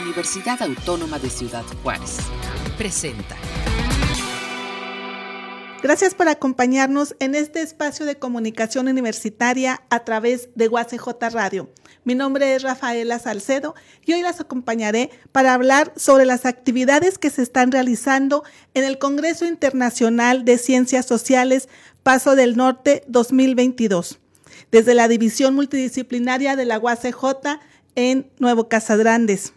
Universidad Autónoma de Ciudad Juárez. Presenta. Gracias por acompañarnos en este espacio de comunicación universitaria a través de UACJ Radio. Mi nombre es Rafaela Salcedo y hoy las acompañaré para hablar sobre las actividades que se están realizando en el Congreso Internacional de Ciencias Sociales Paso del Norte 2022, desde la División Multidisciplinaria de la UACJ en Nuevo Casadrandes.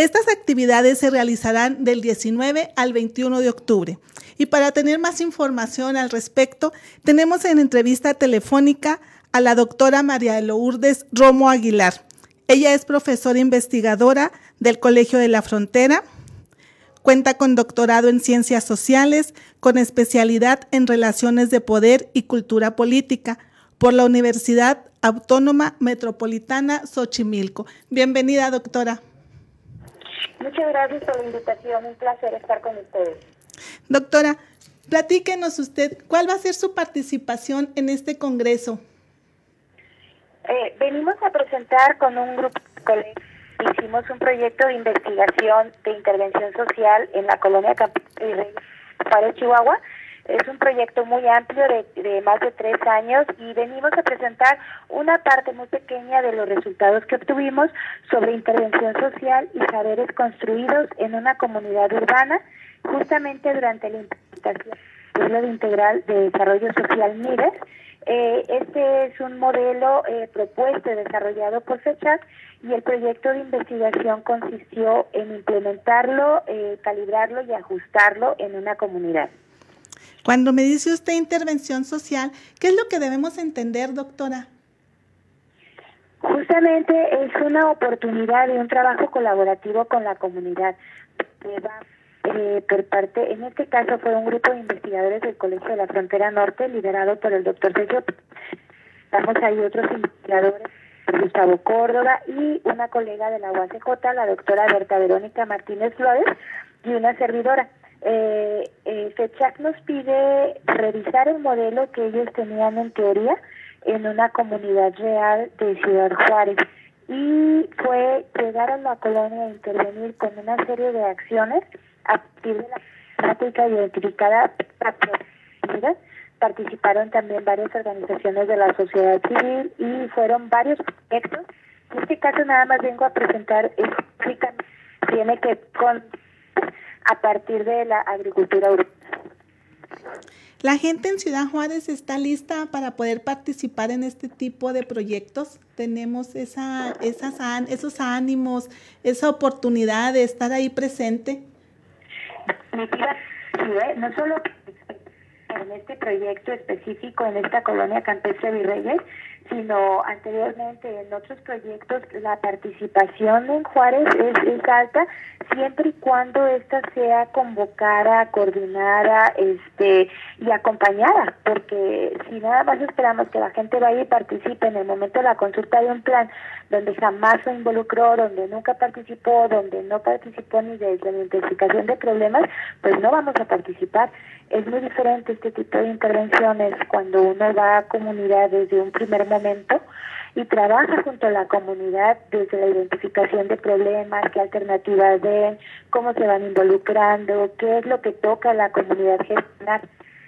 Estas actividades se realizarán del 19 al 21 de octubre. Y para tener más información al respecto, tenemos en entrevista telefónica a la doctora María Lourdes Romo Aguilar. Ella es profesora investigadora del Colegio de la Frontera. Cuenta con doctorado en ciencias sociales, con especialidad en relaciones de poder y cultura política por la Universidad Autónoma Metropolitana Xochimilco. Bienvenida, doctora. Muchas gracias por la invitación, un placer estar con ustedes. Doctora, platíquenos usted, ¿cuál va a ser su participación en este congreso? Eh, venimos a presentar con un grupo de colegas, hicimos un proyecto de investigación de intervención social en la colonia Campo Juárez, Chihuahua, es un proyecto muy amplio de, más de tres años y venimos a presentar una parte muy pequeña de los resultados que obtuvimos sobre intervención social y saberes construidos en una comunidad urbana, justamente durante la implementación del modelo integral de desarrollo social MIDES. Eh, este es un modelo eh, propuesto y desarrollado por FECHAC y el proyecto de investigación consistió en implementarlo, eh, calibrarlo y ajustarlo en una comunidad. Cuando me dice usted intervención social, ¿qué es lo que debemos entender, doctora? Justamente es una oportunidad de un trabajo colaborativo con la comunidad. Eh, por parte, en este caso fue un grupo de investigadores del Colegio de la Frontera Norte, liderado por el doctor Sergio. Estamos ahí otros investigadores, Gustavo Córdoba y una colega de la UACJ, la doctora Berta Verónica Martínez Flores, y una servidora eh, eh, FECHAC nos pide revisar el modelo que ellos tenían en teoría en una comunidad real de Ciudad Juárez y fue llegar a la colonia e intervenir con una serie de acciones a partir de la práctica identificada participaron también varias organizaciones de la sociedad civil y fueron varios proyectos. En este caso nada más vengo a presentar, tiene que con a partir de la agricultura urbana. ¿La gente en Ciudad Juárez está lista para poder participar en este tipo de proyectos? ¿Tenemos esa, esas, esos ánimos, esa oportunidad de estar ahí presente? ¿eh? no solo en este proyecto específico en esta colonia campestre Virreyes, sino anteriormente en otros proyectos la participación en Juárez es, alta siempre y cuando ésta sea convocada, coordinada este y acompañada, porque si nada más esperamos que la gente vaya y participe en el momento de la consulta de un plan donde jamás se involucró, donde nunca participó, donde no participó ni desde la identificación de problemas, pues no vamos a participar. Es muy diferente este tipo de intervenciones cuando uno va a comunidad desde un primer momento y trabaja junto a la comunidad desde la identificación de problemas, qué alternativas ven, cómo se van involucrando, qué es lo que toca a la comunidad gestionar.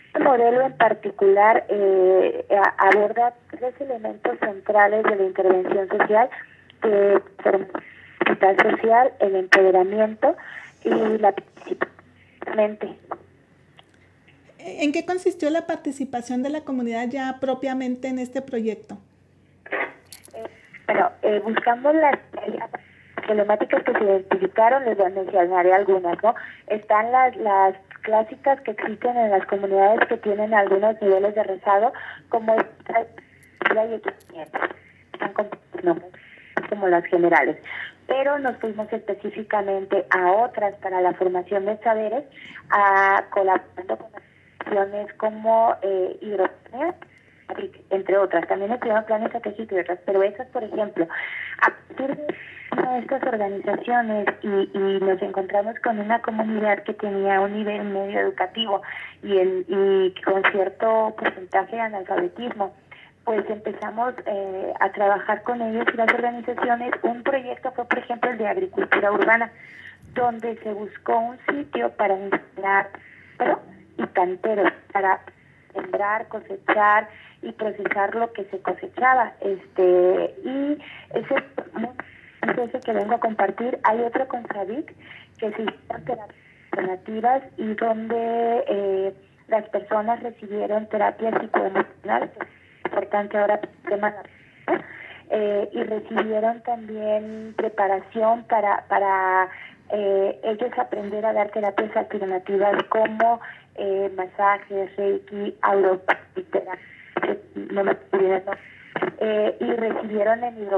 Este modelo en particular eh, aborda tres elementos centrales de la intervención social, que son la social, el empoderamiento y la participación. ¿En qué consistió la participación de la comunidad ya propiamente en este proyecto? Bueno, eh, buscamos las problemáticas que se identificaron, les mencionaré algunas, ¿no? Están las, las clásicas que existen en las comunidades que tienen algunos niveles de rezado, como como las generales. Pero nos fuimos específicamente a otras para la formación de saberes, a colaborando con como eh, entre otras. También estuvieron planes estratégicos y otras, pero esas, por ejemplo, a partir de estas organizaciones y, y, nos encontramos con una comunidad que tenía un nivel medio educativo y, el, y con cierto porcentaje de analfabetismo pues empezamos eh, a trabajar con ellos y las organizaciones. Un proyecto fue, por ejemplo, el de agricultura urbana, donde se buscó un sitio para instalar y canteros para sembrar, cosechar y procesar lo que se cosechaba. Este y ese es ese que vengo a compartir. Hay otro con Sadik que se llama alternativas y donde eh, las personas recibieron terapia psicoemocional, es importante ahora el tema eh, y recibieron también preparación para para eh, ellos aprender a dar terapias alternativas como eh, masajes, reiki, auropatera, no me eh, y recibieron en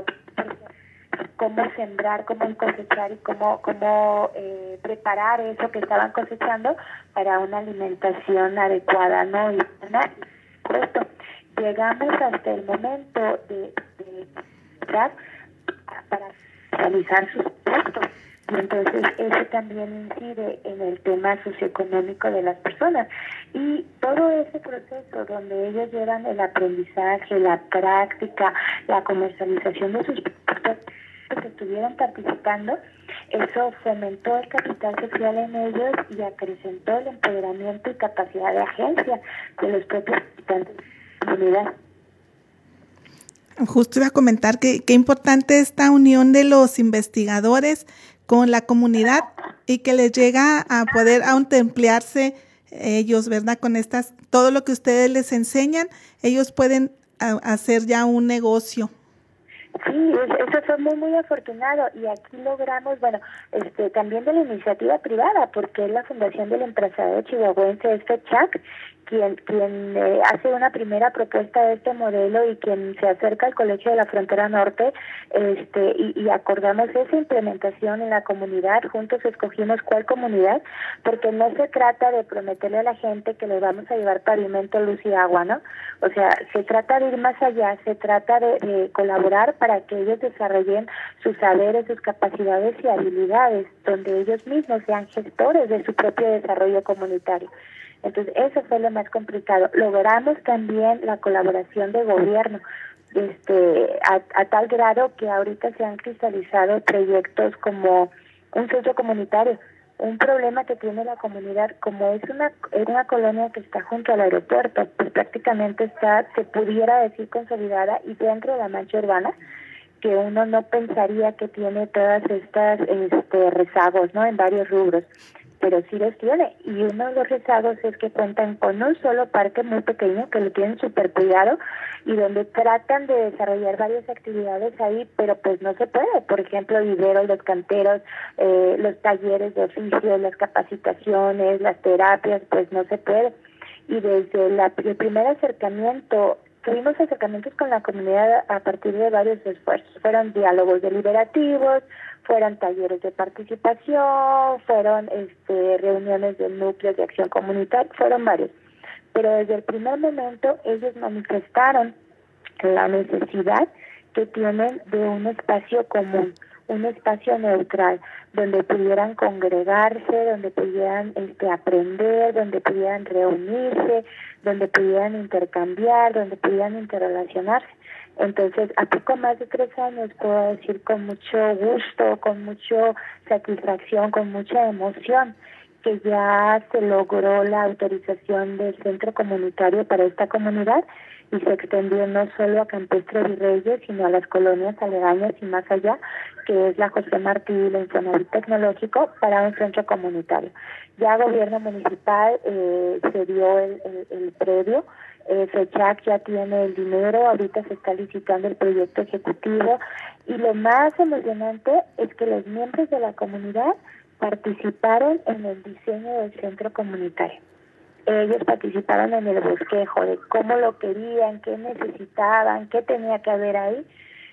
cómo sembrar, cómo cosechar y cómo, cómo eh, preparar eso que estaban cosechando para una alimentación adecuada, ¿no? Y, esto, llegamos hasta el momento de, de, para realizar sus puestos entonces eso también incide en el tema socioeconómico de las personas. Y todo ese proceso donde ellos llevan el aprendizaje, la práctica, la comercialización de sus productos que estuvieron participando, eso fomentó el capital social en ellos y acrecentó el empoderamiento y capacidad de agencia de los propios habitantes de la comunidad. Justo iba a comentar que qué importante esta unión de los investigadores con la comunidad y que les llega a poder autoemplearse ellos, ¿verdad? Con estas, todo lo que ustedes les enseñan, ellos pueden hacer ya un negocio. Sí, eso fue muy, muy afortunado y aquí logramos, bueno, este, también de la iniciativa privada, porque es la Fundación del Empresario Chihuahuense, este CHAC, quien, quien eh, hace una primera propuesta de este modelo y quien se acerca al Colegio de la Frontera Norte este, y, acordamos esa implementación en la comunidad, juntos escogimos cuál comunidad, porque no se trata de prometerle a la gente que le vamos a llevar pavimento, luz y agua, ¿no? O sea, se trata de ir más allá, se trata de, de colaborar para que ellos desarrollen sus saberes, sus capacidades y habilidades, donde ellos mismos sean gestores de su propio desarrollo comunitario. Entonces, eso fue lo más complicado. Logramos también la colaboración de gobierno, este, a, tal grado que ahorita se han cristalizado proyectos como un centro comunitario. Un problema que tiene la comunidad, como es una, es una colonia que está junto al aeropuerto, pues prácticamente está, se pudiera decir, consolidada y dentro de la mancha urbana, que uno no pensaría que tiene todas estas este, rezagos, ¿no? En varios rubros pero sí los tiene. Y uno de los rezagos es que cuentan con un solo parque muy pequeño que lo tienen súper cuidado y donde tratan de desarrollar varias actividades ahí, pero pues no se puede. Por ejemplo, viveros, los canteros, eh, los talleres de oficio, las capacitaciones, las terapias, pues no se puede. Y desde la, el primer acercamiento tuvimos acercamientos con la comunidad a partir de varios esfuerzos. Fueron diálogos deliberativos, fueron talleres de participación, fueron este, reuniones de núcleos de acción comunitaria, fueron varios. Pero desde el primer momento ellos manifestaron la necesidad que tienen de un espacio común, un espacio neutral, donde pudieran congregarse, donde pudieran este, aprender, donde pudieran reunirse, donde pudieran intercambiar, donde pudieran interrelacionarse. Entonces, a poco más de tres años puedo decir con mucho gusto, con mucha satisfacción, con mucha emoción, que ya se logró la autorización del centro comunitario para esta comunidad y se extendió no solo a Campestre Virreyes, sino a las colonias aledañas y más allá, que es la José Martí y la Infonavit Tecnológico para un centro comunitario. Ya gobierno municipal eh, se dio el, el, el predio, eh, FECHAC ya tiene el dinero, ahorita se está licitando el proyecto ejecutivo y lo más emocionante es que los miembros de la comunidad participaron en el diseño del centro comunitario. Ellos participaron en el bosquejo de cómo lo querían, qué necesitaban, qué tenía que haber ahí.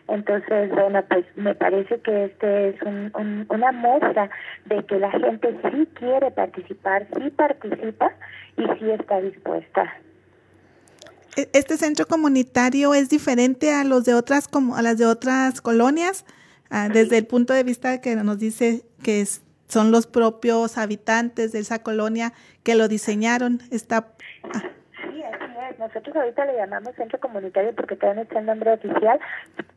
Entonces, bueno, pues me parece que este es un, una muestra de que la gente sí quiere participar, sí participa y sí está dispuesta. E, este centro comunitario es diferente a los de otras como a las de otras colonias ah, desde el punto de vista que nos dice que son los propios habitantes de esa colonia que lo diseñaron. Está sí así es. Nosotros ahorita le llamamos centro comunitario porque todavía no está el nombre oficial,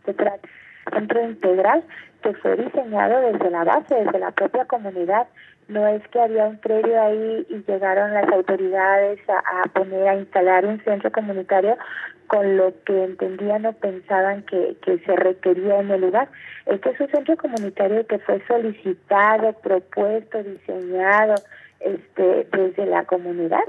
se trata centro integral que fue diseñado desde la base, desde la propia comunidad. No es que había un predio ahí y llegaron las autoridades a, poner, a instalar un centro comunitario con lo que entendían o pensaban que, que se requería en el lugar. Este es un centro comunitario que fue solicitado, propuesto, diseñado este, desde la comunidad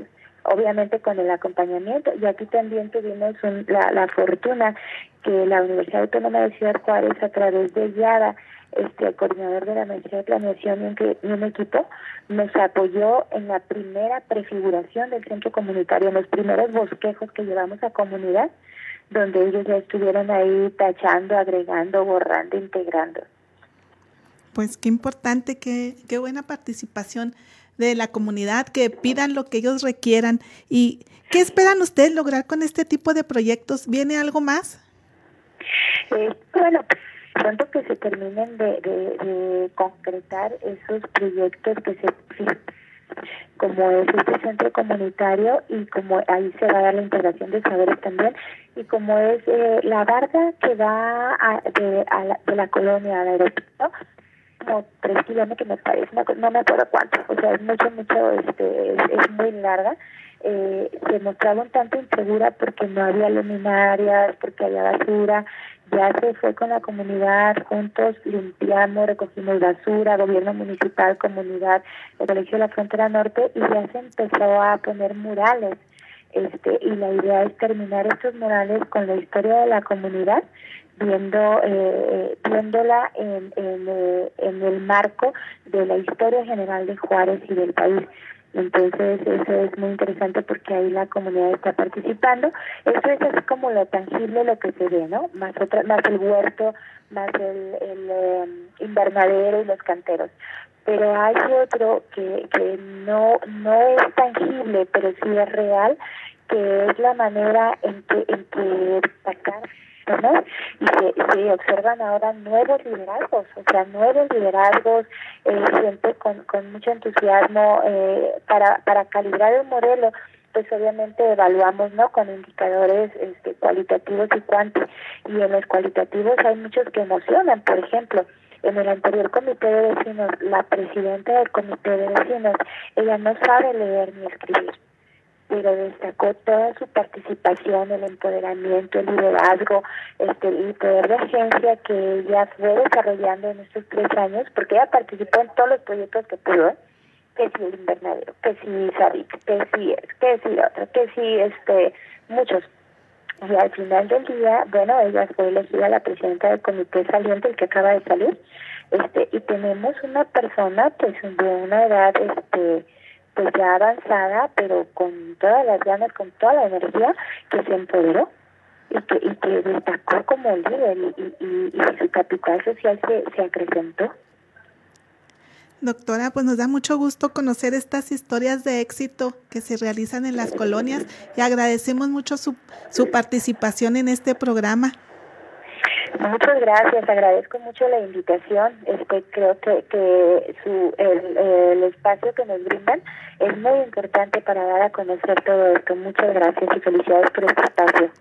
obviamente con el acompañamiento. Y aquí también tuvimos la, la fortuna que la Universidad Autónoma de Ciudad Juárez, a través de YADA, este, coordinador de la Universidad de Planeación y un, equipo, nos apoyó en la primera prefiguración del centro comunitario, en los primeros bosquejos que llevamos a comunidad, donde ellos ya estuvieron ahí tachando, agregando, borrando, integrando. Pues qué importante, qué, qué buena participación de la comunidad, que pidan lo que ellos requieran. ¿Y qué esperan ustedes lograr con este tipo de proyectos? ¿Viene algo más? Eh, bueno, pronto que se terminen de, concretar esos proyectos que se como es este centro comunitario y como ahí se va a dar la integración de saberes también y como es eh, la barda que va de, a la, de la colonia al aeropuerto como tres kilómetros me parece, no, me acuerdo cuánto, o sea, es mucho, mucho, este, es, muy larga. Eh, se mostraba un tanto insegura porque no había luminarias, porque había basura. Ya se fue con la comunidad, juntos limpiamos, recogimos basura, gobierno municipal, comunidad, el Colegio de la Frontera Norte, y ya se empezó a poner murales. Este, y la idea es terminar estos murales con la historia de la comunidad viendo eh, viéndola en, en, eh, en el marco de la historia general de Juárez y del país. Entonces eso es muy interesante porque ahí la comunidad está participando. Eso es así como lo tangible, lo que se ve, ¿no? Más otra, más el huerto, más el, el em, invernadero y los canteros. Pero hay otro que, que no no es tangible, pero sí es real, que es la manera en que en que sacar y se, se observan ahora nuevos liderazgos, o sea, nuevos liderazgos, eh, gente con, con mucho entusiasmo eh, para, para calibrar el modelo pues obviamente evaluamos no con indicadores este, cualitativos y cuanti y en los cualitativos hay muchos que emocionan por ejemplo en el anterior comité de vecinos la presidenta del comité de vecinos ella no sabe leer ni escribir pero destacó toda su participación, el empoderamiento, el liderazgo, este, el poder de agencia que ella fue desarrollando en estos tres años, porque ella participó en todos los proyectos que pudo, que si el invernadero, que si Sabic, que si que si otro, que si este, muchos. Y al final del día, bueno, ella fue elegida la presidenta del comité saliente, el que acaba de salir, este, y tenemos una persona, pues, de una edad, este, pues ya avanzada, pero con todas las ganas, con toda la energía, que se empoderó y que, y que destacó como líder y, y, y su capital social se, se acrecentó. Doctora, pues nos da mucho gusto conocer estas historias de éxito que se realizan en las colonias y agradecemos mucho su, su participación en este programa. Muchas gracias, agradezco mucho la invitación. Este, creo que, que su, el, el espacio que nos brindan es muy importante para dar a conocer todo esto. Muchas gracias y felicidades por este espacio.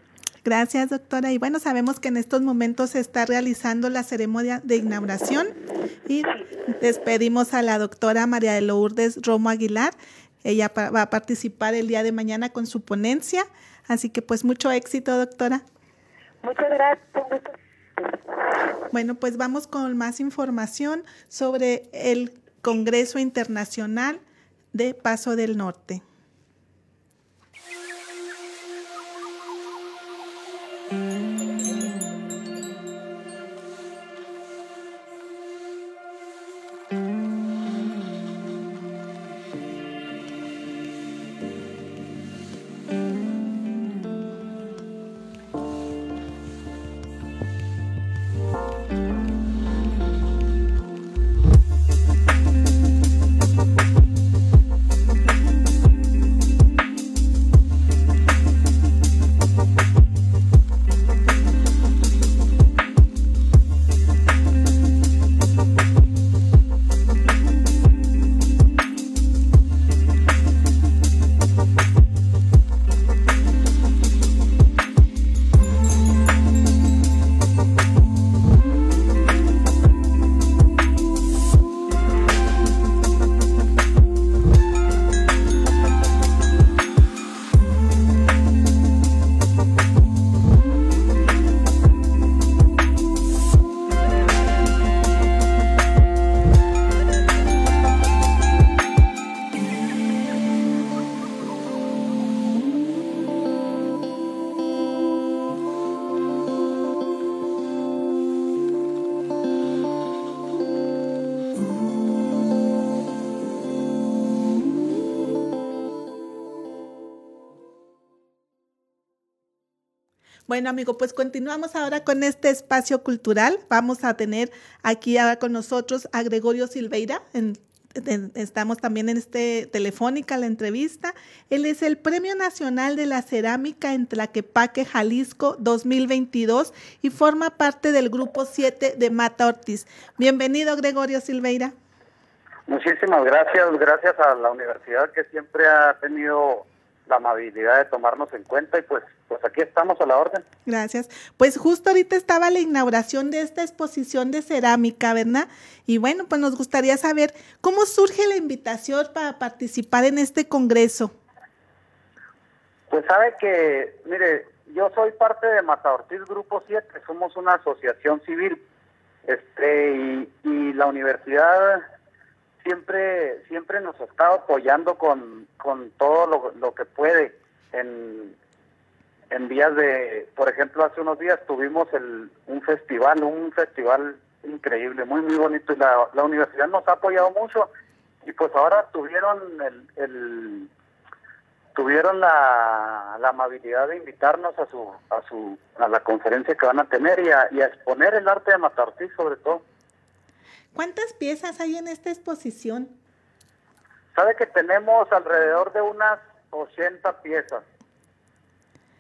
Gracias, doctora. Y bueno, sabemos que en estos momentos se está realizando la ceremonia de inauguración y despedimos a la doctora María de Lourdes Romo Aguilar. Ella va a participar el día de mañana con su ponencia. Así que pues mucho éxito, doctora. Muchas gracias. Bueno, pues vamos con más información sobre el Congreso Internacional de Paso del Norte. Bueno, amigo, pues continuamos ahora con este espacio cultural. Vamos a tener aquí ahora con nosotros a Gregorio Silveira. estamos también en este telefónica la entrevista. Él es el Premio Nacional de la Cerámica en Tlaquepaque, Jalisco 2022 y forma parte del grupo 7 de Mata Ortiz. Bienvenido, Gregorio Silveira. Muchísimas gracias, gracias a la universidad que siempre ha tenido la amabilidad de tomarnos en cuenta y pues pues aquí estamos a la orden. Gracias. Pues justo ahorita estaba la inauguración de esta exposición de cerámica, ¿verdad? Y bueno, pues nos gustaría saber cómo surge la invitación para participar en este congreso. Pues sabe que, mire, yo soy parte de Mata Ortiz Grupo 7, somos una asociación civil, este, y, y la universidad siempre siempre nos ha estado apoyando con, con todo lo, que puede en, en días de, por ejemplo, hace unos días tuvimos el, un festival, un festival increíble, muy, muy bonito, y la, la universidad nos ha apoyado mucho, y pues ahora tuvieron el, tuvieron la, la amabilidad de invitarnos a su a su a la conferencia que van a tener y a, y a exponer el arte de Matartí sobre todo. ¿Cuántas piezas hay en esta exposición? Sabe que tenemos alrededor de unas 80 piezas,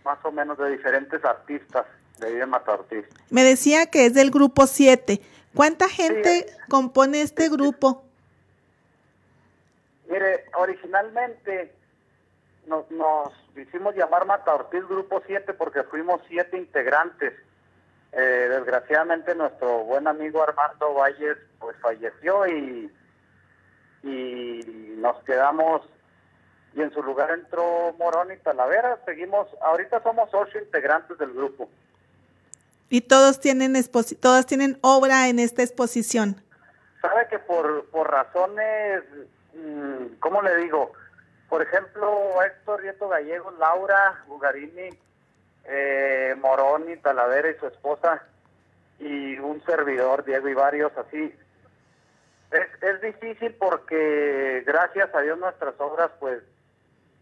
más o menos de diferentes artistas de Vida Ortiz. Me decía que es del grupo 7. ¿Cuánta gente compone este grupo? Mire, originalmente nos, nos hicimos llamar Mata Ortiz Grupo 7 porque fuimos siete integrantes eh, desgraciadamente nuestro buen amigo Armando Valles pues falleció y, y nos quedamos y en su lugar entró Morón y Talavera. Seguimos, ahorita somos ocho integrantes del grupo. Y todos tienen todas tienen obra en esta exposición. Sabe que por, por razones, mm, ¿cómo le digo? Por ejemplo, Héctor Rieto Gallego, Laura Bugarini, eh, Moroni, Talavera y su esposa, y un servidor, Diego y varios así. Es, es difícil porque gracias a Dios nuestras obras, pues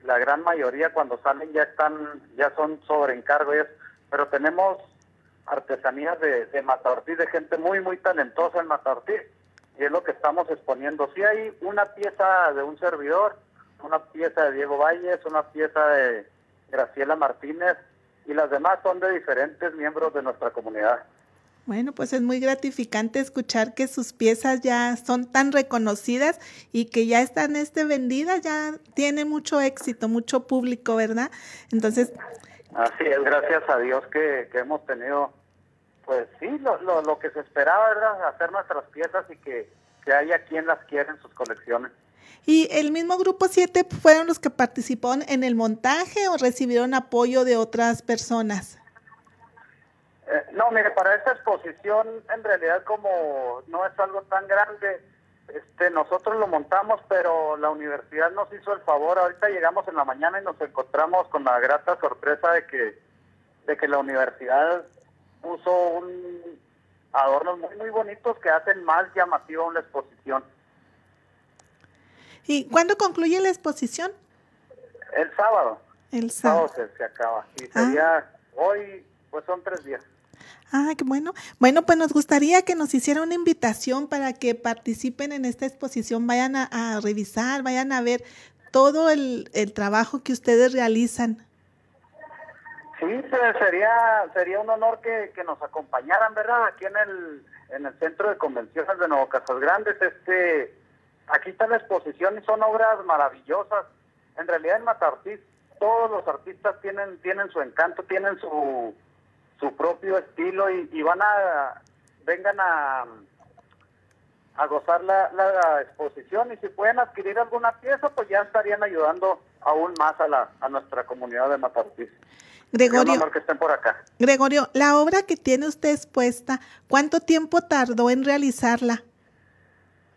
la gran mayoría cuando salen ya están, ya son sobre encargo, pero tenemos artesanías de, de Mataortiz, de gente muy, muy talentosa en Mataortiz, y es lo que estamos exponiendo. Si hay una pieza de un servidor, una pieza de Diego Valles, una pieza de Graciela Martínez, y las demás son de diferentes miembros de nuestra comunidad. Bueno, pues es muy gratificante escuchar que sus piezas ya son tan reconocidas y que ya están este vendidas, ya tiene mucho éxito, mucho público, ¿verdad? Entonces... Así es, gracias a Dios que, hemos tenido, pues sí, lo, lo, lo, que se esperaba, ¿verdad? Hacer nuestras piezas y que, que haya quien las quiera en sus colecciones. ¿Y el mismo grupo 7 fueron los que participaron en el montaje o recibieron apoyo de otras personas? Eh, no, mire, para esta exposición en realidad como no es algo tan grande, este, nosotros lo montamos, pero la universidad nos hizo el favor. Ahorita llegamos en la mañana y nos encontramos con la grata sorpresa de que, de que la universidad puso un adornos muy muy bonitos que hacen más llamativa una exposición. ¿Y cuándo concluye la exposición? El sábado. El sábado. se, acaba. Y sería ah. hoy, pues son tres días. Ah, qué bueno. Bueno, pues nos gustaría que nos hiciera una invitación para que participen en esta exposición, vayan a, revisar, vayan a ver todo el, el, trabajo que ustedes realizan. Sí, pues, sería sería un honor que, que nos acompañaran, ¿verdad? Aquí en el, en el Centro de Convenciones de Nuevo Casas Grandes, este Aquí está la exposición y son obras maravillosas. En realidad en Matartís todos los artistas tienen tienen su encanto, tienen su su propio estilo y, van a vengan a a gozar la, la, exposición y si pueden adquirir alguna pieza pues ya estarían ayudando aún más a la a nuestra comunidad de Matartís. Gregorio, que estén por acá. Gregorio, la obra que tiene usted expuesta, ¿cuánto tiempo tardó en realizarla?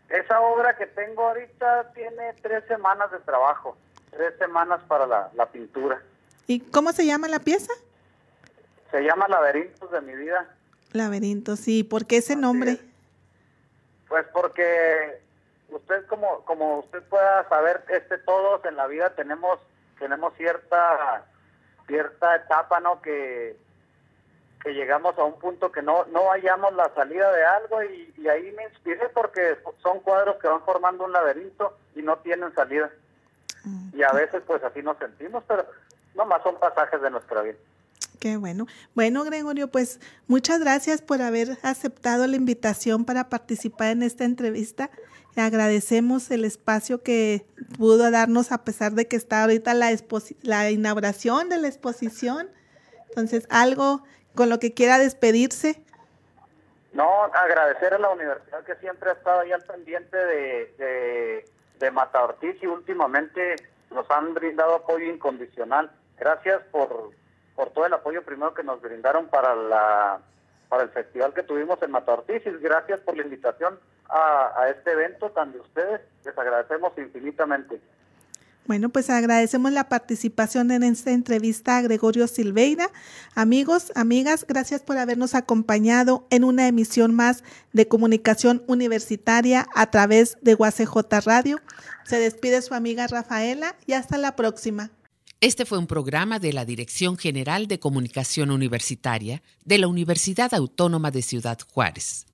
Esa obra que tengo ahorita tiene tres semanas de trabajo, tres semanas para la, pintura. ¿Y cómo se llama la pieza? Se llama Laberintos de mi vida. Laberintos, sí. ¿Por qué ese nombre? Pues porque usted como como usted pueda saber, este todos en la vida tenemos tenemos cierta cierta etapa, ¿no? Que que llegamos a un punto que no, no hallamos la salida de algo y, y ahí me inspiré porque son cuadros que van formando un laberinto y no tienen salida. Y a veces pues así nos sentimos, pero nomás son pasajes de nuestra vida. Qué bueno. Bueno, Gregorio, pues muchas gracias por haber aceptado la invitación para participar en esta entrevista. Le agradecemos el espacio que pudo darnos a pesar de que está ahorita la, la inauguración de la exposición. Entonces, algo con lo que quiera despedirse. No, agradecer a la universidad que siempre ha estado ahí al pendiente de, de, de Mata Ortiz y últimamente nos han brindado apoyo incondicional. Gracias por por todo el apoyo primero que nos brindaron para la para el festival que tuvimos en Mata Ortiz y gracias por la invitación a, a este evento tan de ustedes. Les agradecemos infinitamente. Bueno, pues agradecemos la participación en esta entrevista a Gregorio Silveira. Amigos, amigas, gracias por habernos acompañado en una emisión más de comunicación universitaria a través de UACJ Radio. Se despide su amiga Rafaela y hasta la próxima. Este fue un programa de la Dirección General de Comunicación Universitaria de la Universidad Autónoma de Ciudad Juárez.